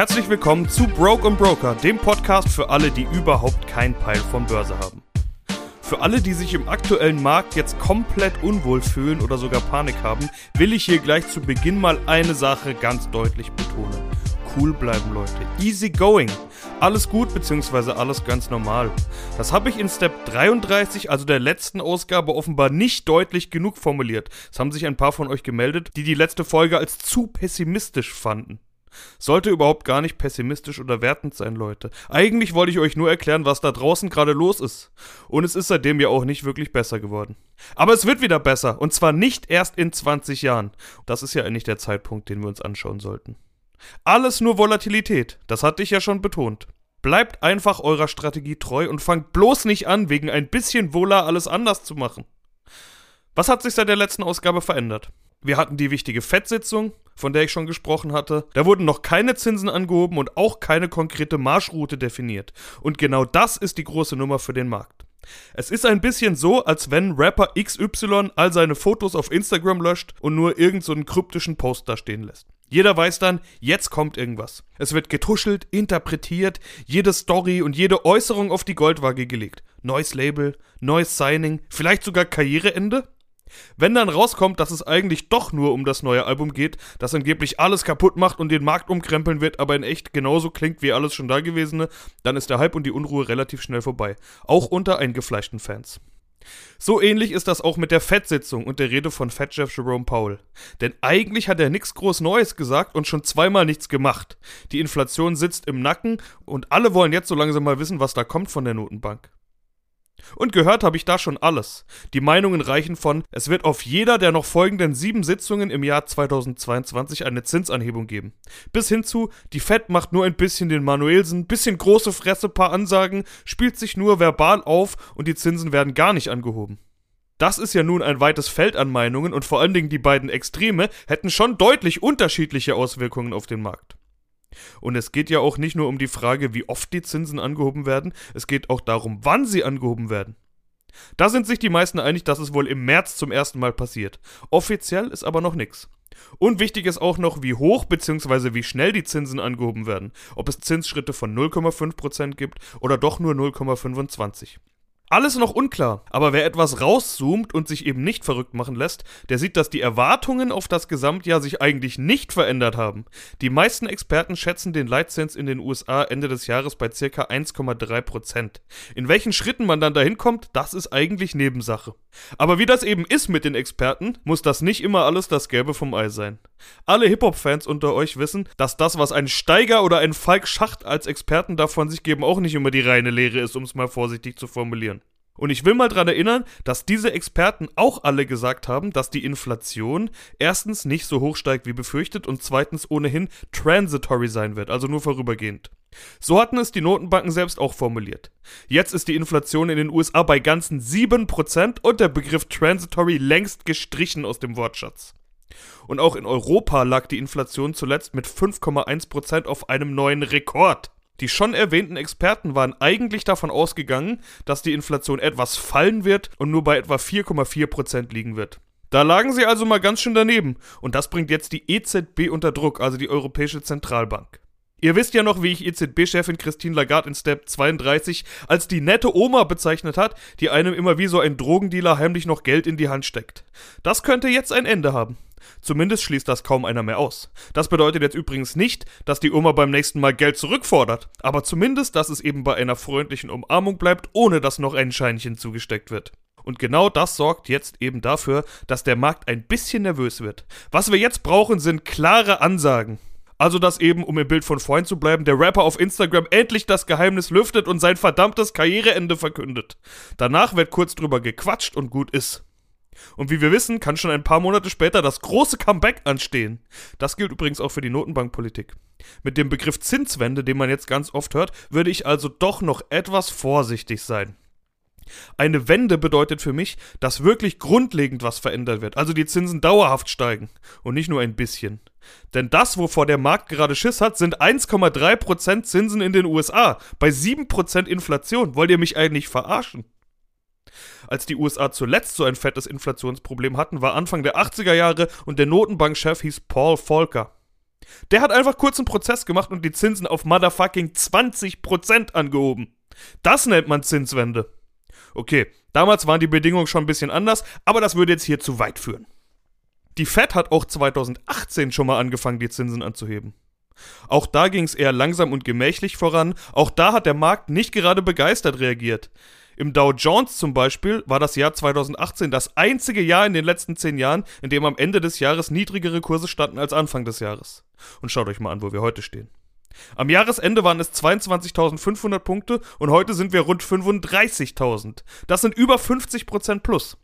Herzlich willkommen zu Broke und Broker, dem Podcast für alle, die überhaupt kein Peil von Börse haben. Für alle, die sich im aktuellen Markt jetzt komplett unwohl fühlen oder sogar Panik haben, will ich hier gleich zu Beginn mal eine Sache ganz deutlich betonen. Cool bleiben, Leute. Easy going. Alles gut bzw. alles ganz normal. Das habe ich in Step 33, also der letzten Ausgabe, offenbar nicht deutlich genug formuliert. Es haben sich ein paar von euch gemeldet, die die letzte Folge als zu pessimistisch fanden. Sollte überhaupt gar nicht pessimistisch oder wertend sein, Leute. Eigentlich wollte ich euch nur erklären, was da draußen gerade los ist. Und es ist seitdem ja auch nicht wirklich besser geworden. Aber es wird wieder besser. Und zwar nicht erst in 20 Jahren. Das ist ja eigentlich der Zeitpunkt, den wir uns anschauen sollten. Alles nur Volatilität. Das hatte ich ja schon betont. Bleibt einfach eurer Strategie treu und fangt bloß nicht an, wegen ein bisschen Vola alles anders zu machen. Was hat sich seit der letzten Ausgabe verändert? Wir hatten die wichtige FED-Sitzung, von der ich schon gesprochen hatte. Da wurden noch keine Zinsen angehoben und auch keine konkrete Marschroute definiert. Und genau das ist die große Nummer für den Markt. Es ist ein bisschen so, als wenn Rapper XY all seine Fotos auf Instagram löscht und nur irgendeinen so kryptischen Post da stehen lässt. Jeder weiß dann, jetzt kommt irgendwas. Es wird getuschelt, interpretiert, jede Story und jede Äußerung auf die Goldwaage gelegt. Neues Label, neues Signing, vielleicht sogar Karriereende? Wenn dann rauskommt, dass es eigentlich doch nur um das neue Album geht, das angeblich alles kaputt macht und den Markt umkrempeln wird, aber in echt genauso klingt wie alles schon Dagewesene, dann ist der Hype und die Unruhe relativ schnell vorbei. Auch unter eingefleischten Fans. So ähnlich ist das auch mit der FED-Sitzung und der Rede von Fed-Chef Jerome Powell. Denn eigentlich hat er nichts groß Neues gesagt und schon zweimal nichts gemacht. Die Inflation sitzt im Nacken und alle wollen jetzt so langsam mal wissen, was da kommt von der Notenbank. Und gehört habe ich da schon alles. Die Meinungen reichen von, es wird auf jeder der noch folgenden sieben Sitzungen im Jahr 2022 eine Zinsanhebung geben. Bis hin zu, die Fed macht nur ein bisschen den Manuelsen, bisschen große Fresse, paar Ansagen, spielt sich nur verbal auf und die Zinsen werden gar nicht angehoben. Das ist ja nun ein weites Feld an Meinungen und vor allen Dingen die beiden Extreme hätten schon deutlich unterschiedliche Auswirkungen auf den Markt. Und es geht ja auch nicht nur um die Frage, wie oft die Zinsen angehoben werden, es geht auch darum, wann sie angehoben werden. Da sind sich die meisten einig, dass es wohl im März zum ersten Mal passiert. Offiziell ist aber noch nichts. Und wichtig ist auch noch, wie hoch bzw. wie schnell die Zinsen angehoben werden. Ob es Zinsschritte von 0,5% gibt oder doch nur 0,25%. Alles noch unklar, aber wer etwas rauszoomt und sich eben nicht verrückt machen lässt, der sieht, dass die Erwartungen auf das Gesamtjahr sich eigentlich nicht verändert haben. Die meisten Experten schätzen den Leitzins in den USA Ende des Jahres bei ca. 1,3%. In welchen Schritten man dann dahin kommt, das ist eigentlich Nebensache. Aber wie das eben ist mit den Experten, muss das nicht immer alles das Gelbe vom Ei sein. Alle Hip-Hop-Fans unter euch wissen, dass das, was ein Steiger oder ein Falk Schacht als Experten davon sich geben, auch nicht immer die reine Lehre ist, um es mal vorsichtig zu formulieren. Und ich will mal daran erinnern, dass diese Experten auch alle gesagt haben, dass die Inflation erstens nicht so hoch steigt wie befürchtet und zweitens ohnehin transitory sein wird, also nur vorübergehend. So hatten es die Notenbanken selbst auch formuliert. Jetzt ist die Inflation in den USA bei ganzen 7% und der Begriff transitory längst gestrichen aus dem Wortschatz. Und auch in Europa lag die Inflation zuletzt mit 5,1% auf einem neuen Rekord. Die schon erwähnten Experten waren eigentlich davon ausgegangen, dass die Inflation etwas fallen wird und nur bei etwa 4,4% liegen wird. Da lagen sie also mal ganz schön daneben und das bringt jetzt die EZB unter Druck, also die Europäische Zentralbank. Ihr wisst ja noch, wie ich EZB-Chefin Christine Lagarde in Step 32 als die nette Oma bezeichnet hat, die einem immer wie so ein Drogendealer heimlich noch Geld in die Hand steckt. Das könnte jetzt ein Ende haben. Zumindest schließt das kaum einer mehr aus. Das bedeutet jetzt übrigens nicht, dass die Oma beim nächsten Mal Geld zurückfordert, aber zumindest, dass es eben bei einer freundlichen Umarmung bleibt, ohne dass noch ein Scheinchen zugesteckt wird. Und genau das sorgt jetzt eben dafür, dass der Markt ein bisschen nervös wird. Was wir jetzt brauchen, sind klare Ansagen. Also, dass eben, um im Bild von Freund zu bleiben, der Rapper auf Instagram endlich das Geheimnis lüftet und sein verdammtes Karriereende verkündet. Danach wird kurz drüber gequatscht und gut ist. Und wie wir wissen, kann schon ein paar Monate später das große Comeback anstehen. Das gilt übrigens auch für die Notenbankpolitik. Mit dem Begriff Zinswende, den man jetzt ganz oft hört, würde ich also doch noch etwas vorsichtig sein. Eine Wende bedeutet für mich, dass wirklich grundlegend was verändert wird, also die Zinsen dauerhaft steigen und nicht nur ein bisschen. Denn das, wovor der Markt gerade Schiss hat, sind 1,3% Zinsen in den USA bei 7% Inflation. Wollt ihr mich eigentlich verarschen? Als die USA zuletzt so ein fettes Inflationsproblem hatten, war Anfang der 80er Jahre und der Notenbankchef hieß Paul Volcker. Der hat einfach kurz einen Prozess gemacht und die Zinsen auf motherfucking 20% angehoben. Das nennt man Zinswende. Okay, damals waren die Bedingungen schon ein bisschen anders, aber das würde jetzt hier zu weit führen. Die Fed hat auch 2018 schon mal angefangen, die Zinsen anzuheben. Auch da ging es eher langsam und gemächlich voran, auch da hat der Markt nicht gerade begeistert reagiert. Im Dow Jones zum Beispiel war das Jahr 2018 das einzige Jahr in den letzten zehn Jahren, in dem am Ende des Jahres niedrigere Kurse standen als Anfang des Jahres. Und schaut euch mal an, wo wir heute stehen. Am Jahresende waren es 22.500 Punkte und heute sind wir rund 35.000. Das sind über 50% plus.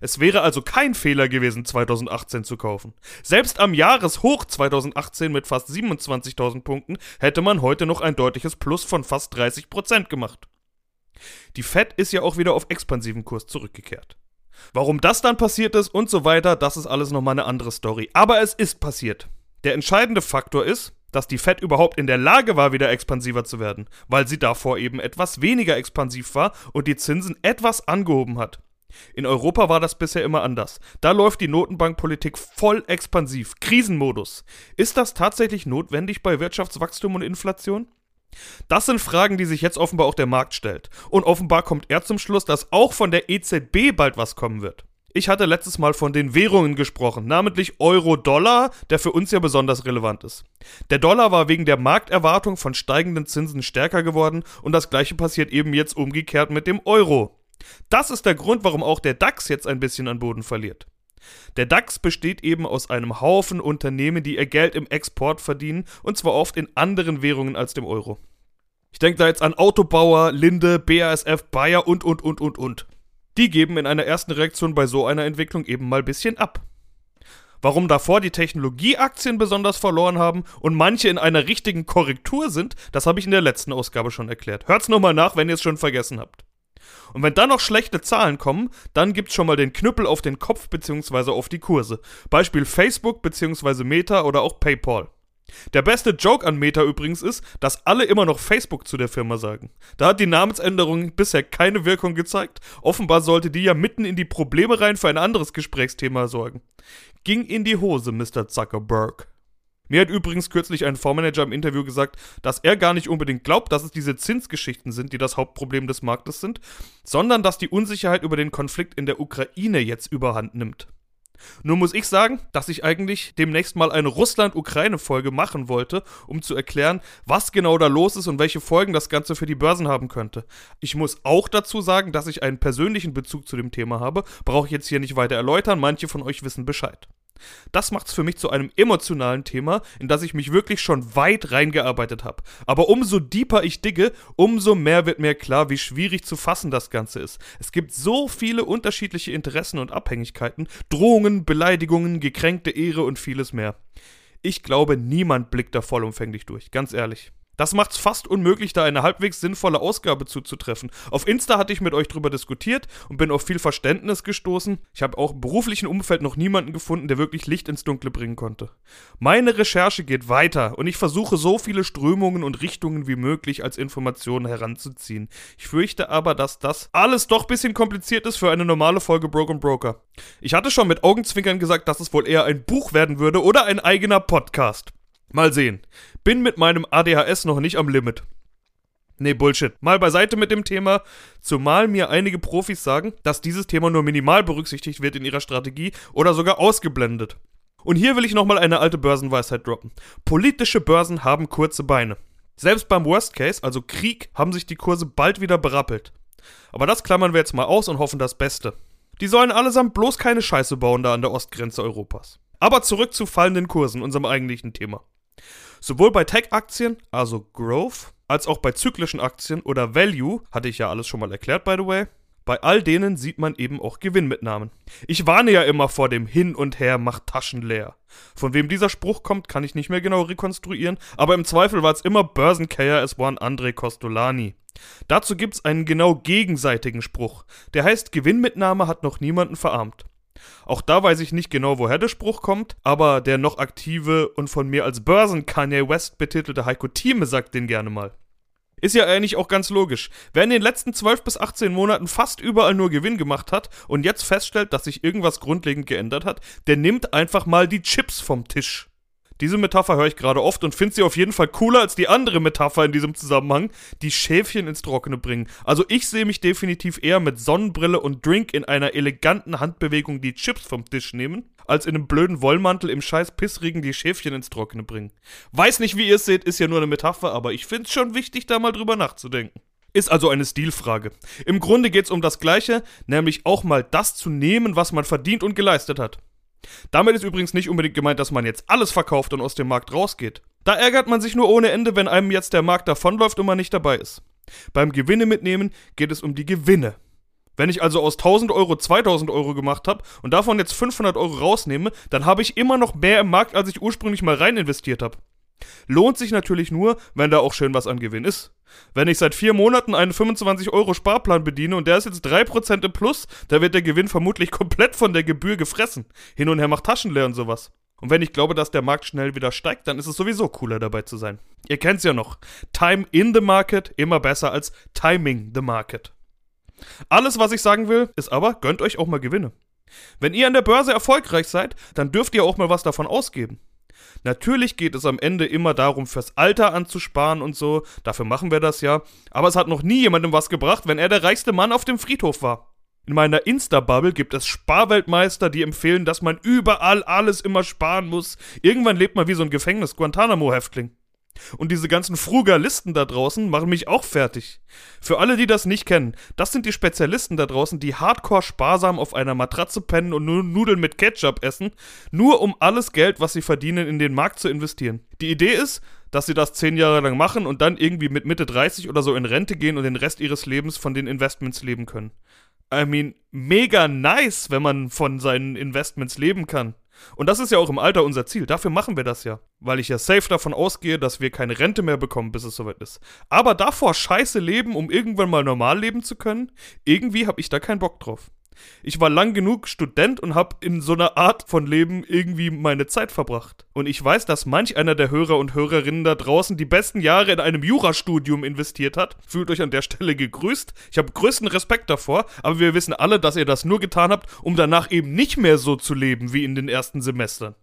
Es wäre also kein Fehler gewesen, 2018 zu kaufen. Selbst am Jahreshoch 2018 mit fast 27.000 Punkten hätte man heute noch ein deutliches Plus von fast 30% gemacht. Die Fed ist ja auch wieder auf expansiven Kurs zurückgekehrt. Warum das dann passiert ist und so weiter, das ist alles nochmal eine andere Story. Aber es ist passiert. Der entscheidende Faktor ist, dass die Fed überhaupt in der Lage war, wieder expansiver zu werden, weil sie davor eben etwas weniger expansiv war und die Zinsen etwas angehoben hat. In Europa war das bisher immer anders. Da läuft die Notenbankpolitik voll expansiv, Krisenmodus. Ist das tatsächlich notwendig bei Wirtschaftswachstum und Inflation? Das sind Fragen, die sich jetzt offenbar auch der Markt stellt. Und offenbar kommt er zum Schluss, dass auch von der EZB bald was kommen wird. Ich hatte letztes Mal von den Währungen gesprochen, namentlich Euro-Dollar, der für uns ja besonders relevant ist. Der Dollar war wegen der Markterwartung von steigenden Zinsen stärker geworden und das gleiche passiert eben jetzt umgekehrt mit dem Euro. Das ist der Grund, warum auch der DAX jetzt ein bisschen an Boden verliert. Der DAX besteht eben aus einem Haufen Unternehmen, die ihr Geld im Export verdienen und zwar oft in anderen Währungen als dem Euro. Ich denke da jetzt an Autobauer, Linde, BASF, Bayer und und und und und. Die geben in einer ersten Reaktion bei so einer Entwicklung eben mal ein bisschen ab. Warum davor die Technologieaktien besonders verloren haben und manche in einer richtigen Korrektur sind, das habe ich in der letzten Ausgabe schon erklärt. Hört's nochmal nach, wenn ihr es schon vergessen habt. Und wenn dann noch schlechte Zahlen kommen, dann gibt's schon mal den Knüppel auf den Kopf bzw. auf die Kurse. Beispiel Facebook bzw. Meta oder auch PayPal. Der beste Joke an Meta übrigens ist, dass alle immer noch Facebook zu der Firma sagen. Da hat die Namensänderung bisher keine Wirkung gezeigt. Offenbar sollte die ja mitten in die Probleme rein für ein anderes Gesprächsthema sorgen. Ging in die Hose, Mr. Zuckerberg. Mir hat übrigens kürzlich ein Fondsmanager im Interview gesagt, dass er gar nicht unbedingt glaubt, dass es diese Zinsgeschichten sind, die das Hauptproblem des Marktes sind, sondern dass die Unsicherheit über den Konflikt in der Ukraine jetzt überhand nimmt. Nur muss ich sagen, dass ich eigentlich demnächst mal eine Russland-Ukraine-Folge machen wollte, um zu erklären, was genau da los ist und welche Folgen das Ganze für die Börsen haben könnte. Ich muss auch dazu sagen, dass ich einen persönlichen Bezug zu dem Thema habe, brauche ich jetzt hier nicht weiter erläutern, manche von euch wissen Bescheid. Das macht es für mich zu einem emotionalen Thema, in das ich mich wirklich schon weit reingearbeitet habe. Aber umso deeper ich digge, umso mehr wird mir klar, wie schwierig zu fassen das Ganze ist. Es gibt so viele unterschiedliche Interessen und Abhängigkeiten, Drohungen, Beleidigungen, gekränkte Ehre und vieles mehr. Ich glaube, niemand blickt da vollumfänglich durch, ganz ehrlich. Das macht es fast unmöglich, da eine halbwegs sinnvolle Ausgabe zuzutreffen. Auf Insta hatte ich mit euch drüber diskutiert und bin auf viel Verständnis gestoßen. Ich habe auch im beruflichen Umfeld noch niemanden gefunden, der wirklich Licht ins Dunkle bringen konnte. Meine Recherche geht weiter und ich versuche so viele Strömungen und Richtungen wie möglich als Informationen heranzuziehen. Ich fürchte aber, dass das alles doch ein bisschen kompliziert ist für eine normale Folge Broken Broker. Ich hatte schon mit Augenzwinkern gesagt, dass es wohl eher ein Buch werden würde oder ein eigener Podcast. Mal sehen. Bin mit meinem ADHS noch nicht am Limit. Nee, Bullshit. Mal beiseite mit dem Thema, zumal mir einige Profis sagen, dass dieses Thema nur minimal berücksichtigt wird in ihrer Strategie oder sogar ausgeblendet. Und hier will ich nochmal eine alte Börsenweisheit droppen. Politische Börsen haben kurze Beine. Selbst beim Worst Case, also Krieg, haben sich die Kurse bald wieder berappelt. Aber das klammern wir jetzt mal aus und hoffen das Beste. Die sollen allesamt bloß keine Scheiße bauen da an der Ostgrenze Europas. Aber zurück zu fallenden Kursen, unserem eigentlichen Thema. Sowohl bei Tech-Aktien, also Growth, als auch bei zyklischen Aktien oder Value, hatte ich ja alles schon mal erklärt, by the way, bei all denen sieht man eben auch Gewinnmitnahmen. Ich warne ja immer vor dem Hin und Her macht Taschen leer. Von wem dieser Spruch kommt, kann ich nicht mehr genau rekonstruieren, aber im Zweifel war es immer Börsencayer es one André Costolani. Dazu gibt's einen genau gegenseitigen Spruch. Der heißt Gewinnmitnahme hat noch niemanden verarmt. Auch da weiß ich nicht genau, woher der Spruch kommt, aber der noch aktive und von mir als Börsen Kanye West betitelte Heiko Thieme sagt den gerne mal. Ist ja eigentlich auch ganz logisch. Wer in den letzten 12 bis 18 Monaten fast überall nur Gewinn gemacht hat und jetzt feststellt, dass sich irgendwas grundlegend geändert hat, der nimmt einfach mal die Chips vom Tisch. Diese Metapher höre ich gerade oft und finde sie auf jeden Fall cooler als die andere Metapher in diesem Zusammenhang, die Schäfchen ins Trockene bringen. Also ich sehe mich definitiv eher mit Sonnenbrille und Drink in einer eleganten Handbewegung die Chips vom Tisch nehmen, als in einem blöden Wollmantel im scheiß Pissregen die Schäfchen ins Trockene bringen. Weiß nicht, wie ihr es seht, ist ja nur eine Metapher, aber ich finde es schon wichtig, da mal drüber nachzudenken. Ist also eine Stilfrage. Im Grunde geht es um das Gleiche, nämlich auch mal das zu nehmen, was man verdient und geleistet hat. Damit ist übrigens nicht unbedingt gemeint, dass man jetzt alles verkauft und aus dem Markt rausgeht. Da ärgert man sich nur ohne Ende, wenn einem jetzt der Markt davonläuft und man nicht dabei ist. Beim Gewinne mitnehmen geht es um die Gewinne. Wenn ich also aus 1000 Euro 2000 Euro gemacht habe und davon jetzt 500 Euro rausnehme, dann habe ich immer noch mehr im Markt, als ich ursprünglich mal rein investiert habe. Lohnt sich natürlich nur, wenn da auch schön was an Gewinn ist. Wenn ich seit vier Monaten einen 25 Euro Sparplan bediene und der ist jetzt 3% im Plus, da wird der Gewinn vermutlich komplett von der Gebühr gefressen. Hin und her macht Taschen leer und sowas. Und wenn ich glaube, dass der Markt schnell wieder steigt, dann ist es sowieso cooler dabei zu sein. Ihr kennt's ja noch. Time in the market immer besser als timing the market. Alles, was ich sagen will, ist aber, gönnt euch auch mal Gewinne. Wenn ihr an der Börse erfolgreich seid, dann dürft ihr auch mal was davon ausgeben. Natürlich geht es am Ende immer darum, fürs Alter anzusparen und so, dafür machen wir das ja, aber es hat noch nie jemandem was gebracht, wenn er der reichste Mann auf dem Friedhof war. In meiner Insta-Bubble gibt es Sparweltmeister, die empfehlen, dass man überall alles immer sparen muss. Irgendwann lebt man wie so ein Gefängnis-Guantanamo-Häftling. Und diese ganzen Frugalisten da draußen machen mich auch fertig. Für alle, die das nicht kennen, das sind die Spezialisten da draußen, die hardcore sparsam auf einer Matratze pennen und nur Nudeln mit Ketchup essen, nur um alles Geld, was sie verdienen, in den Markt zu investieren. Die Idee ist, dass sie das zehn Jahre lang machen und dann irgendwie mit Mitte 30 oder so in Rente gehen und den Rest ihres Lebens von den Investments leben können. I mean, mega nice, wenn man von seinen Investments leben kann. Und das ist ja auch im Alter unser Ziel. Dafür machen wir das ja. Weil ich ja safe davon ausgehe, dass wir keine Rente mehr bekommen, bis es soweit ist. Aber davor scheiße leben, um irgendwann mal normal leben zu können, irgendwie habe ich da keinen Bock drauf. Ich war lang genug Student und habe in so einer Art von Leben irgendwie meine Zeit verbracht. Und ich weiß, dass manch einer der Hörer und Hörerinnen da draußen die besten Jahre in einem Jurastudium investiert hat. Fühlt euch an der Stelle gegrüßt. Ich habe größten Respekt davor, aber wir wissen alle, dass ihr das nur getan habt, um danach eben nicht mehr so zu leben wie in den ersten Semestern.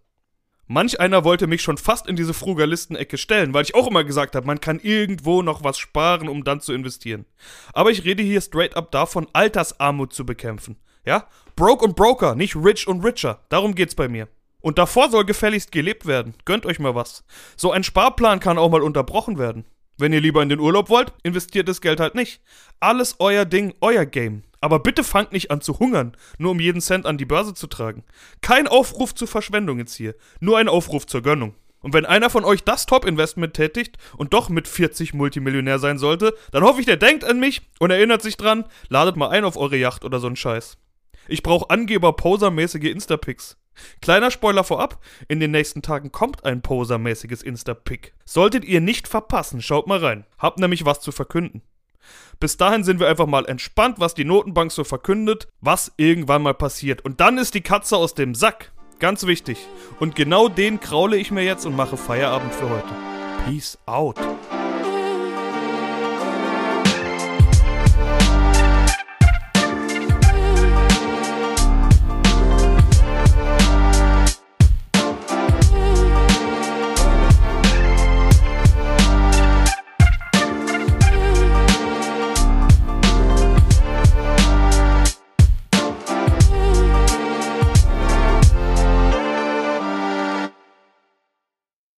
Manch einer wollte mich schon fast in diese Frugalisten-Ecke stellen, weil ich auch immer gesagt habe, man kann irgendwo noch was sparen, um dann zu investieren. Aber ich rede hier straight up davon, Altersarmut zu bekämpfen. Ja? Broke und Broker, nicht rich und richer. Darum geht's bei mir. Und davor soll gefälligst gelebt werden. Gönnt euch mal was. So ein Sparplan kann auch mal unterbrochen werden. Wenn ihr lieber in den Urlaub wollt, investiert das Geld halt nicht. Alles euer Ding, euer Game. Aber bitte fangt nicht an zu hungern, nur um jeden Cent an die Börse zu tragen. Kein Aufruf zur Verschwendung jetzt hier, nur ein Aufruf zur Gönnung. Und wenn einer von euch das Top-Investment tätigt und doch mit 40 Multimillionär sein sollte, dann hoffe ich, der denkt an mich und erinnert sich dran, ladet mal ein auf eure Yacht oder so einen Scheiß. Ich brauche Angeber-Poser-mäßige Instapics. Kleiner Spoiler vorab, in den nächsten Tagen kommt ein Poser-mäßiges Instapic. Solltet ihr nicht verpassen, schaut mal rein. Habt nämlich was zu verkünden. Bis dahin sind wir einfach mal entspannt, was die Notenbank so verkündet, was irgendwann mal passiert. Und dann ist die Katze aus dem Sack. Ganz wichtig. Und genau den kraule ich mir jetzt und mache Feierabend für heute. Peace out.